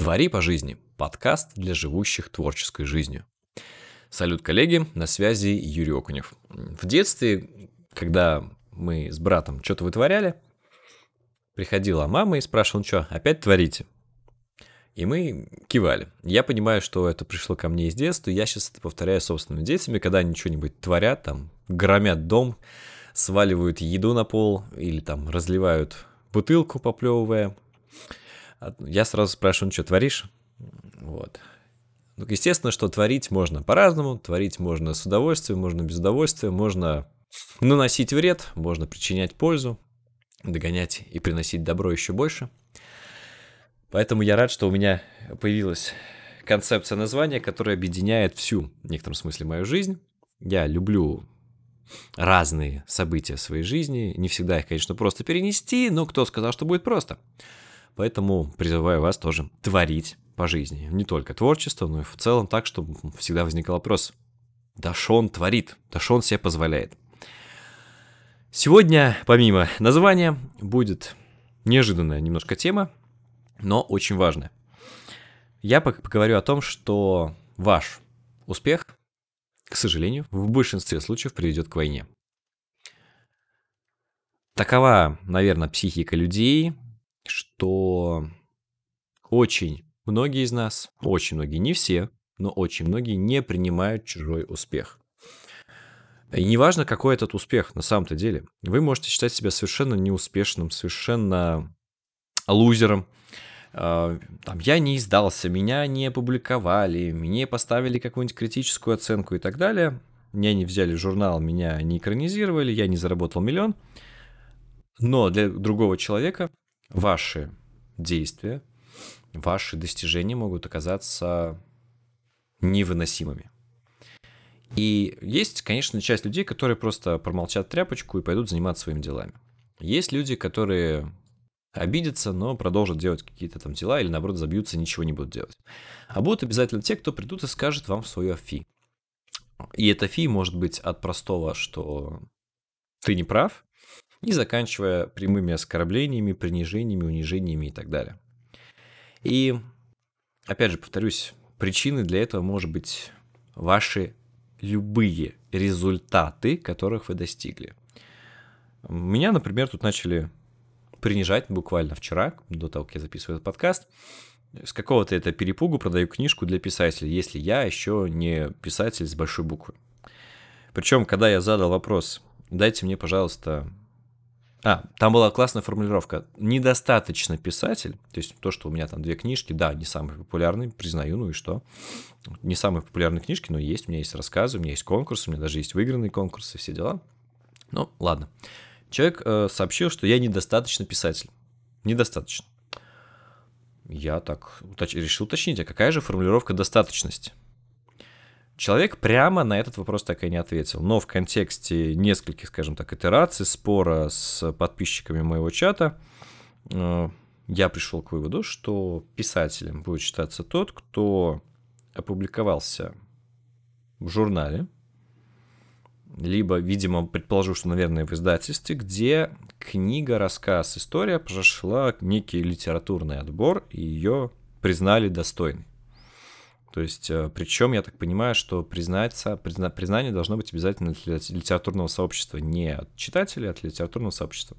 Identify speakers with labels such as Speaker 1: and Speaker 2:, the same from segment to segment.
Speaker 1: «Твори по жизни» – подкаст для живущих творческой жизнью. Салют, коллеги, на связи Юрий Окунев. В детстве, когда мы с братом что-то вытворяли, приходила мама и спрашивала, ну что, опять творите? И мы кивали. Я понимаю, что это пришло ко мне из детства, и я сейчас это повторяю собственными детьми, когда они что-нибудь творят, там, громят дом, сваливают еду на пол или там разливают бутылку, поплевывая. Я сразу спрашиваю, ну что, творишь? Вот. Ну, естественно, что творить можно по-разному, творить можно с удовольствием, можно без удовольствия, можно наносить вред, можно причинять пользу, догонять и приносить добро еще больше. Поэтому я рад, что у меня появилась концепция названия, которая объединяет всю, в некотором смысле, мою жизнь. Я люблю разные события своей жизни. Не всегда их, конечно, просто перенести, но кто сказал, что будет просто? Поэтому призываю вас тоже творить по жизни. Не только творчество, но и в целом так, чтобы всегда возникал вопрос. Да что он творит? Да что он себе позволяет? Сегодня, помимо названия, будет неожиданная немножко тема, но очень важная. Я поговорю о том, что ваш успех к сожалению, в большинстве случаев приведет к войне. Такова, наверное, психика людей, что очень многие из нас, очень многие, не все, но очень многие не принимают чужой успех. И неважно, какой этот успех на самом-то деле. Вы можете считать себя совершенно неуспешным, совершенно лузером, а, там, я не издался, меня не опубликовали, мне поставили какую-нибудь критическую оценку и так далее. Меня не взяли в журнал, меня не экранизировали, я не заработал миллион. Но для другого человека ваши действия, ваши достижения могут оказаться невыносимыми. И есть, конечно, часть людей, которые просто промолчат тряпочку и пойдут заниматься своими делами. Есть люди, которые обидятся, но продолжат делать какие-то там дела или наоборот забьются, ничего не будут делать. А будут обязательно те, кто придут и скажет вам свое фи. И это фи может быть от простого, что ты не прав, и заканчивая прямыми оскорблениями, принижениями, унижениями и так далее. И, опять же, повторюсь, причины для этого может быть ваши любые результаты, которых вы достигли. Меня, например, тут начали принижать буквально вчера, до того, как я записываю этот подкаст. С какого-то это перепугу продаю книжку для писателей, если я еще не писатель с большой буквы. Причем, когда я задал вопрос, дайте мне, пожалуйста... А, там была классная формулировка. Недостаточно писатель, то есть то, что у меня там две книжки, да, не самые популярные, признаю, ну и что. Не самые популярные книжки, но есть, у меня есть рассказы, у меня есть конкурсы, у меня даже есть выигранные конкурсы, все дела. Ну, ладно. Человек э, сообщил, что я недостаточно писатель. Недостаточно. Я так уточ... решил уточнить, а какая же формулировка достаточности? Человек прямо на этот вопрос так и не ответил. Но в контексте нескольких, скажем так, итераций, спора с подписчиками моего чата, э, я пришел к выводу, что писателем будет считаться тот, кто опубликовался в журнале, либо, видимо, предположу, что, наверное, в издательстве, где книга, рассказ, история прошла некий литературный отбор, и ее признали достойной. То есть, э, причем я так понимаю, что признаться, призна, признание должно быть обязательно для литературного сообщества, не от читателей, а от литературного сообщества.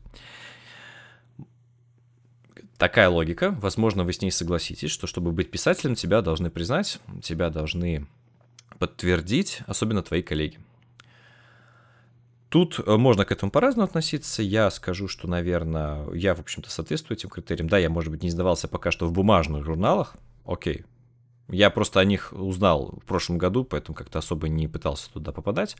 Speaker 1: Такая логика, возможно, вы с ней согласитесь, что чтобы быть писателем, тебя должны признать, тебя должны подтвердить, особенно твои коллеги. Тут э, можно к этому по-разному относиться. Я скажу, что, наверное, я, в общем-то, соответствую этим критериям. Да, я, может быть, не издавался пока что в бумажных журналах. Окей. Я просто о них узнал в прошлом году, поэтому как-то особо не пытался туда попадать.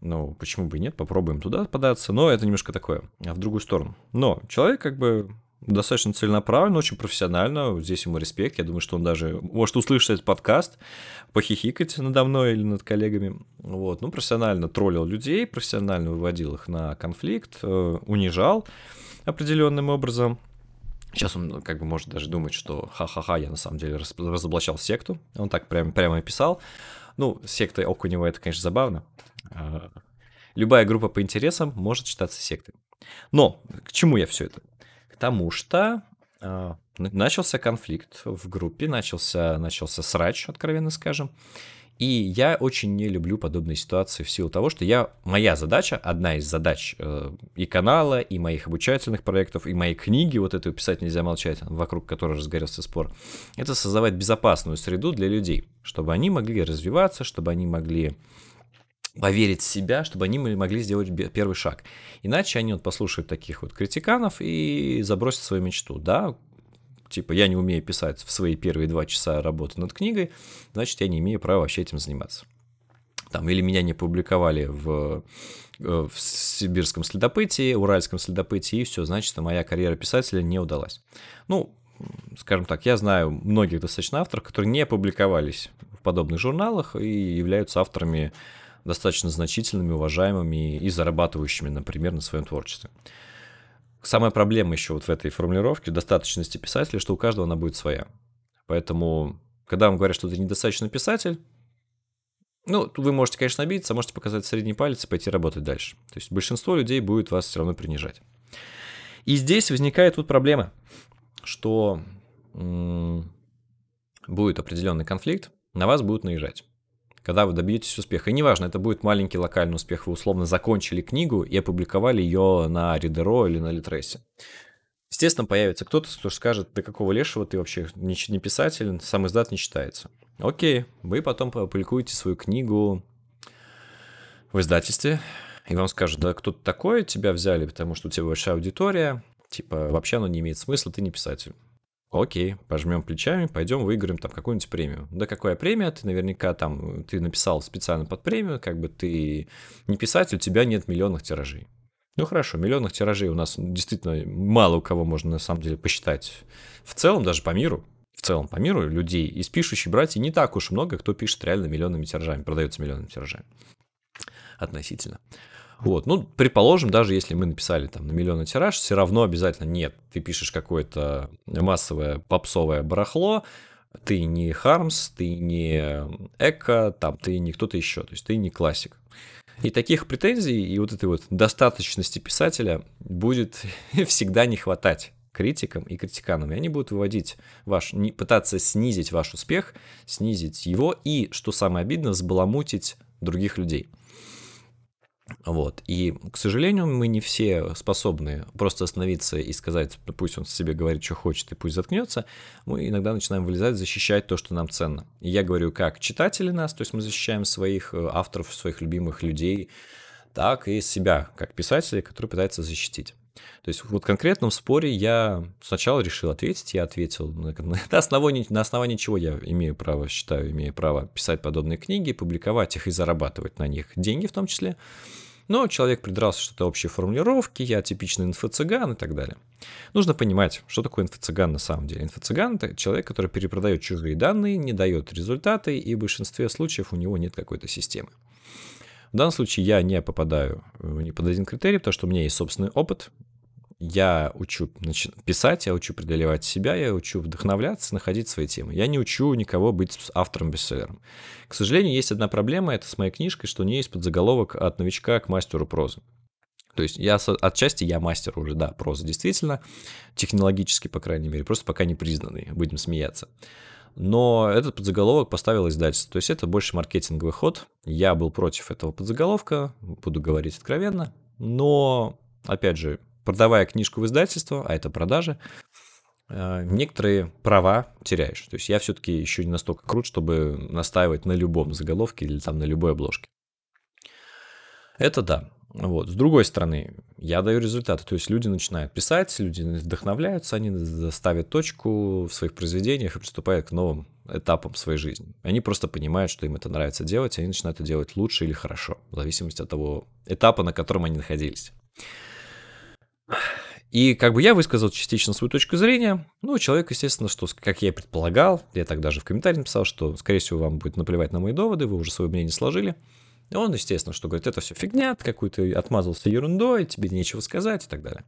Speaker 1: Ну, почему бы и нет, попробуем туда податься. Но это немножко такое, а в другую сторону. Но человек как бы достаточно целенаправленно, очень профессионально. Здесь ему респект. Я думаю, что он даже может услышать этот подкаст, похихикать надо мной или над коллегами. Вот. Ну, профессионально троллил людей, профессионально выводил их на конфликт, э, унижал определенным образом. Сейчас он ну, как бы может даже думать, что ха-ха-ха, я на самом деле разоблачал секту. Он так прямо, прямо и писал. Ну, секта Окунева это, конечно, забавно. А, любая группа по интересам может считаться сектой. Но к чему я все это? Потому что а, начался конфликт в группе, начался, начался срач, откровенно скажем. И я очень не люблю подобные ситуации в силу того, что я, моя задача, одна из задач э, и канала, и моих обучательных проектов, и моей книги, вот эту «Писать нельзя молчать», вокруг которой разгорелся спор, это создавать безопасную среду для людей, чтобы они могли развиваться, чтобы они могли поверить в себя, чтобы они могли сделать первый шаг. Иначе они вот послушают таких вот критиканов и забросят свою мечту. Да, типа, я не умею писать в свои первые два часа работы над книгой, значит, я не имею права вообще этим заниматься. Там, или меня не публиковали в, э, в сибирском следопытии, уральском следопытии, и все, значит, моя карьера писателя не удалась. Ну, скажем так, я знаю многих достаточно авторов, которые не публиковались в подобных журналах и являются авторами достаточно значительными, уважаемыми и зарабатывающими, например, на своем творчестве. Самая проблема еще вот в этой формулировке достаточности писателя, что у каждого она будет своя. Поэтому, когда вам говорят, что ты недостаточно писатель, ну, вы можете, конечно, обидеться, можете показать средний палец и пойти работать дальше. То есть большинство людей будет вас все равно принижать. И здесь возникает вот проблема, что м- будет определенный конфликт, на вас будут наезжать когда вы добьетесь успеха. И неважно, это будет маленький локальный успех, вы условно закончили книгу и опубликовали ее на Ридеро или на Литресе. Естественно, появится кто-то, кто скажет, да какого лешего ты вообще не, не писатель, сам издат не читается. Окей, вы потом опубликуете свою книгу в издательстве, и вам скажут, да кто-то такой, тебя взяли, потому что у тебя большая аудитория, типа вообще оно не имеет смысла, ты не писатель. Окей, пожмем плечами, пойдем выиграем там какую-нибудь премию. Да какая премия? Ты наверняка там, ты написал специально под премию, как бы ты не писатель, у тебя нет миллионных тиражей. Ну хорошо, миллионных тиражей у нас действительно мало у кого можно на самом деле посчитать. В целом, даже по миру, в целом по миру людей из пишущих братьев не так уж много, кто пишет реально миллионными тиражами, продается миллионными тиражами. Относительно. Вот, ну, предположим, даже если мы написали там на миллионный тираж, все равно обязательно нет. Ты пишешь какое-то массовое попсовое барахло, ты не Хармс, ты не Эко, там, ты не кто-то еще, то есть ты не классик. И таких претензий и вот этой вот достаточности писателя будет всегда не хватать критикам и критиканам. И они будут выводить ваш, пытаться снизить ваш успех, снизить его и, что самое обидное, взбаламутить других людей. Вот. И, к сожалению, мы не все способны просто остановиться и сказать, пусть он себе говорит, что хочет, и пусть заткнется. Мы иногда начинаем вылезать, защищать то, что нам ценно. И я говорю, как читатели нас, то есть мы защищаем своих э, авторов, своих любимых людей, так и себя, как писателя, который пытается защитить. То есть вот в конкретном споре я сначала решил ответить, я ответил на, на, основании, на основании чего я имею право, считаю, имею право писать подобные книги, публиковать их и зарабатывать на них деньги в том числе. Но человек придрался, что это общие формулировки, я типичный инфо-цыган и так далее. Нужно понимать, что такое инфо-цыган на самом деле. Инфо-цыган – это человек, который перепродает чужие данные, не дает результаты, и в большинстве случаев у него нет какой-то системы. В данном случае я не попадаю ни под один критерий, потому что у меня есть собственный опыт, я учу писать, я учу преодолевать себя, я учу вдохновляться, находить свои темы. Я не учу никого быть автором-бестселлером. К сожалению, есть одна проблема, это с моей книжкой, что у нее есть подзаголовок «От новичка к мастеру прозы». То есть я отчасти я мастер уже, да, проза действительно, технологически, по крайней мере, просто пока не признанный, будем смеяться. Но этот подзаголовок поставил издательство. То есть это больше маркетинговый ход. Я был против этого подзаголовка, буду говорить откровенно. Но, опять же, продавая книжку в издательство, а это продажи, э, некоторые права теряешь. То есть я все-таки еще не настолько крут, чтобы настаивать на любом заголовке или там на любой обложке. Это да. Вот. С другой стороны, я даю результаты. То есть люди начинают писать, люди вдохновляются, они ставят точку в своих произведениях и приступают к новым этапам своей жизни. Они просто понимают, что им это нравится делать, и они начинают это делать лучше или хорошо, в зависимости от того этапа, на котором они находились. И как бы я высказал частично свою точку зрения. Ну, человек, естественно, что, как я и предполагал, я так даже в комментарии написал, что, скорее всего, вам будет наплевать на мои доводы, вы уже свое мнение сложили. Он, естественно, что говорит, это все фигня, ты какую-то отмазался ерундой, тебе нечего сказать и так далее.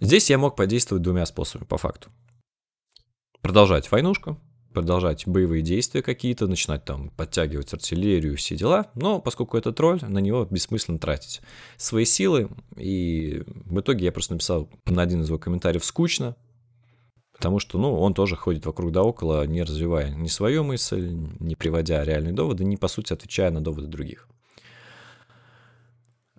Speaker 1: Здесь я мог подействовать двумя способами, по факту. Продолжать войнушку, продолжать боевые действия какие-то, начинать там подтягивать артиллерию, все дела. Но поскольку это тролль, на него бессмысленно тратить свои силы. И в итоге я просто написал на один из его комментариев «скучно», потому что, ну, он тоже ходит вокруг да около, не развивая ни свою мысль, не приводя реальные доводы, не, по сути, отвечая на доводы других.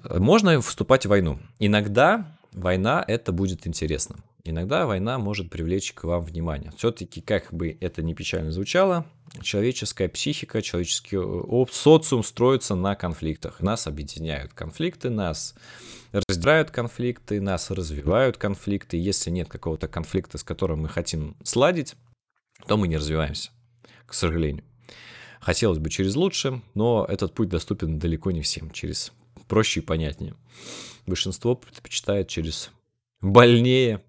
Speaker 1: Можно вступать в войну. Иногда война это будет интересно. Иногда война может привлечь к вам внимание. Все-таки, как бы это ни печально звучало, человеческая психика, человеческий социум строится на конфликтах. Нас объединяют конфликты, нас раздирают конфликты, нас развивают конфликты. Если нет какого-то конфликта, с которым мы хотим сладить, то мы не развиваемся, к сожалению. Хотелось бы через лучше, но этот путь доступен далеко не всем, через проще и понятнее. Большинство предпочитает через больнее,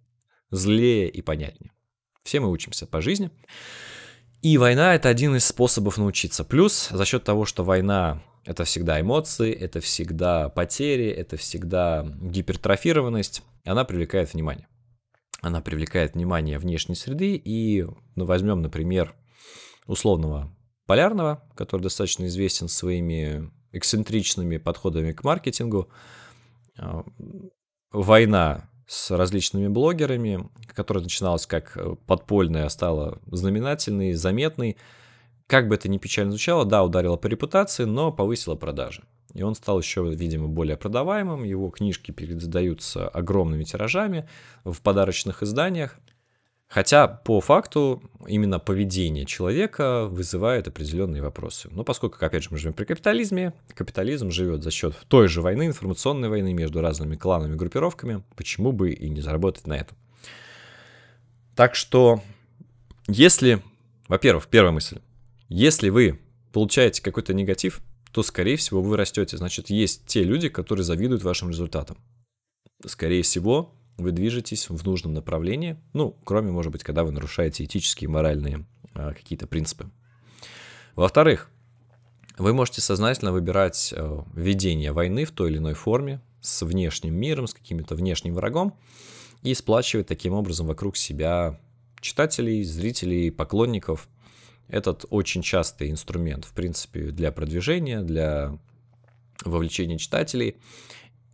Speaker 1: злее и понятнее. Все мы учимся по жизни. И война — это один из способов научиться. Плюс за счет того, что война — это всегда эмоции, это всегда потери, это всегда гипертрофированность, она привлекает внимание. Она привлекает внимание внешней среды, и ну, возьмем, например, условного полярного, который достаточно известен своими эксцентричными подходами к маркетингу. А, война с различными блогерами, которая начиналась как э, подпольная, а стала знаменательной, заметной. Как бы это ни печально звучало, да, ударила по репутации, но повысила продажи. И он стал еще, видимо, более продаваемым, его книжки передаются огромными тиражами в подарочных изданиях. Хотя по факту именно поведение человека вызывает определенные вопросы. Но поскольку, опять же, мы живем при капитализме, капитализм живет за счет той же войны, информационной войны между разными кланами и группировками, почему бы и не заработать на этом. Так что, если, во-первых, первая мысль, если вы получаете какой-то негатив, то, скорее всего, вы растете. Значит, есть те люди, которые завидуют вашим результатам. Скорее всего, вы движетесь в нужном направлении, ну, кроме, может быть, когда вы нарушаете этические и моральные а, какие-то принципы. Во-вторых, вы можете сознательно выбирать а, ведение войны в той или иной форме с внешним миром, с каким-то внешним врагом и сплачивать таким образом вокруг себя читателей, зрителей, поклонников. Этот очень частый инструмент, в принципе, для продвижения, для вовлечения читателей.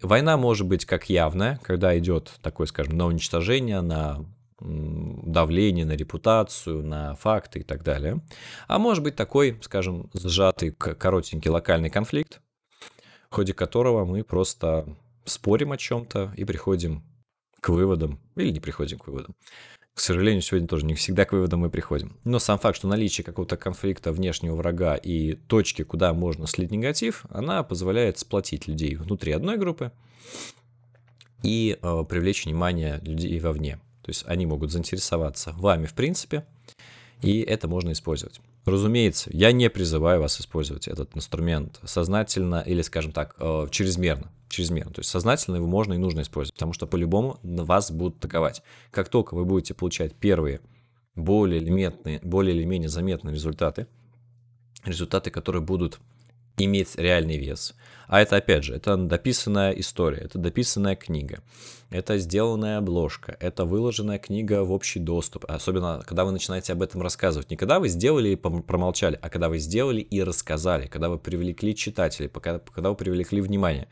Speaker 1: Война может быть как явная, когда идет такое, скажем, на уничтожение, на давление на репутацию, на факты и так далее. А может быть такой, скажем, сжатый, коротенький локальный конфликт, в ходе которого мы просто спорим о чем-то и приходим к выводам, или не приходим к выводам. К сожалению, сегодня тоже не всегда к выводам мы приходим. Но сам факт, что наличие какого-то конфликта внешнего врага и точки, куда можно слить негатив, она позволяет сплотить людей внутри одной группы и э, привлечь внимание людей вовне. То есть они могут заинтересоваться вами в принципе, и это можно использовать. Разумеется, я не призываю вас использовать этот инструмент сознательно или, скажем так, э, чрезмерно чрезмерно. То есть сознательно его можно и нужно использовать, потому что по-любому вас будут атаковать. Как только вы будете получать первые более или, менее, более или менее заметные результаты, результаты, которые будут иметь реальный вес. А это, опять же, это дописанная история, это дописанная книга, это сделанная обложка, это выложенная книга в общий доступ. Особенно, когда вы начинаете об этом рассказывать. Не когда вы сделали и промолчали, а когда вы сделали и рассказали, когда вы привлекли читателей, когда вы привлекли внимание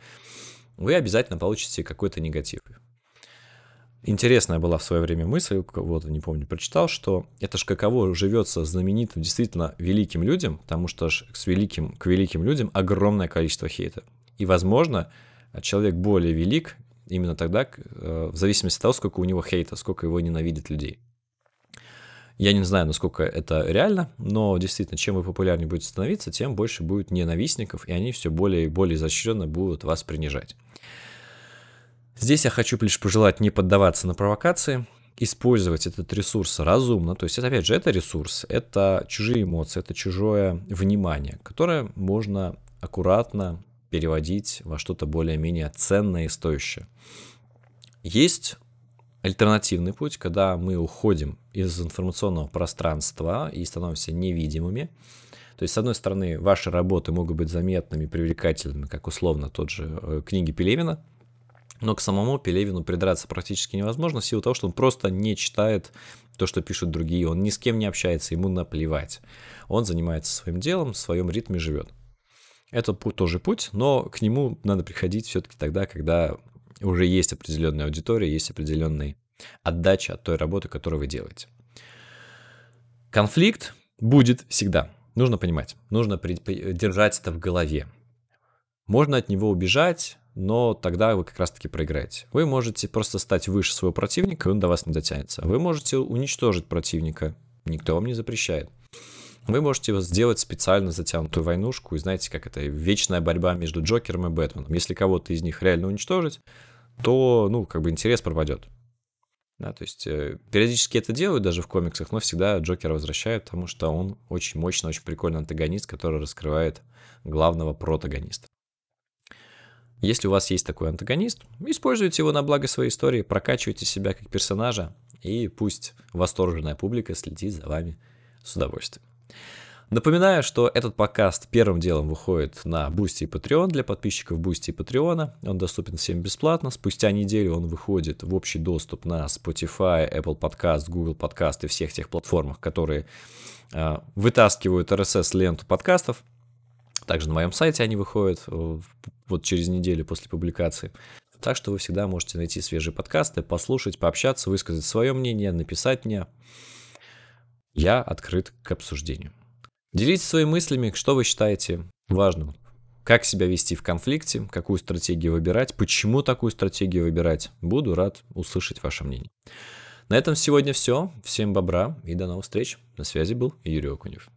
Speaker 1: вы обязательно получите какой-то негатив. Интересная была в свое время мысль, кого-то, не помню, прочитал, что это ж каково живется знаменитым, действительно великим людям, потому что ж с великим, к великим людям огромное количество хейта. И, возможно, человек более велик именно тогда, э, в зависимости от того, сколько у него хейта, сколько его ненавидят людей. Я не знаю, насколько это реально, но действительно, чем вы популярнее будете становиться, тем больше будет ненавистников, и они все более и более изощренно будут вас принижать. Здесь я хочу лишь пожелать не поддаваться на провокации, использовать этот ресурс разумно. То есть, опять же, это ресурс, это чужие эмоции, это чужое внимание, которое можно аккуратно переводить во что-то более-менее ценное и стоящее. Есть альтернативный путь, когда мы уходим из информационного пространства и становимся невидимыми. То есть, с одной стороны, ваши работы могут быть заметными, привлекательными, как условно тот же э, книги Пелевина, но к самому Пелевину придраться практически невозможно в силу того, что он просто не читает то, что пишут другие, он ни с кем не общается, ему наплевать. Он занимается своим делом, в своем ритме живет. Это тоже путь, но к нему надо приходить все-таки тогда, когда уже есть определенная аудитория, есть определенная отдача от той работы, которую вы делаете. Конфликт будет всегда. Нужно понимать, нужно держать это в голове. Можно от него убежать, но тогда вы как раз-таки проиграете. Вы можете просто стать выше своего противника, и он до вас не дотянется. Вы можете уничтожить противника, никто вам не запрещает. Вы можете сделать специально затянутую войнушку, и знаете, как это вечная борьба между Джокером и Бэтменом. Если кого-то из них реально уничтожить, то, ну, как бы интерес пропадет. Да, то есть э, периодически это делают даже в комиксах, но всегда Джокера возвращают, потому что он очень мощный, очень прикольный антагонист, который раскрывает главного протагониста. Если у вас есть такой антагонист, используйте его на благо своей истории, прокачивайте себя как персонажа, и пусть восторженная публика следит за вами с удовольствием. Напоминаю, что этот подкаст первым делом выходит на Boosty и Patreon для подписчиков Boosty и Patreon. Он доступен всем бесплатно. Спустя неделю он выходит в общий доступ на Spotify, Apple Podcast, Google Podcast и всех тех платформах, которые э, вытаскивают RSS-ленту подкастов. Также на моем сайте они выходят э, вот через неделю после публикации. Так что вы всегда можете найти свежие подкасты, послушать, пообщаться, высказать свое мнение, написать мне. Я открыт к обсуждению. Делитесь своими мыслями, что вы считаете важным. Как себя вести в конфликте, какую стратегию выбирать, почему такую стратегию выбирать. Буду рад услышать ваше мнение. На этом сегодня все. Всем бобра и до новых встреч. На связи был Юрий Окунев.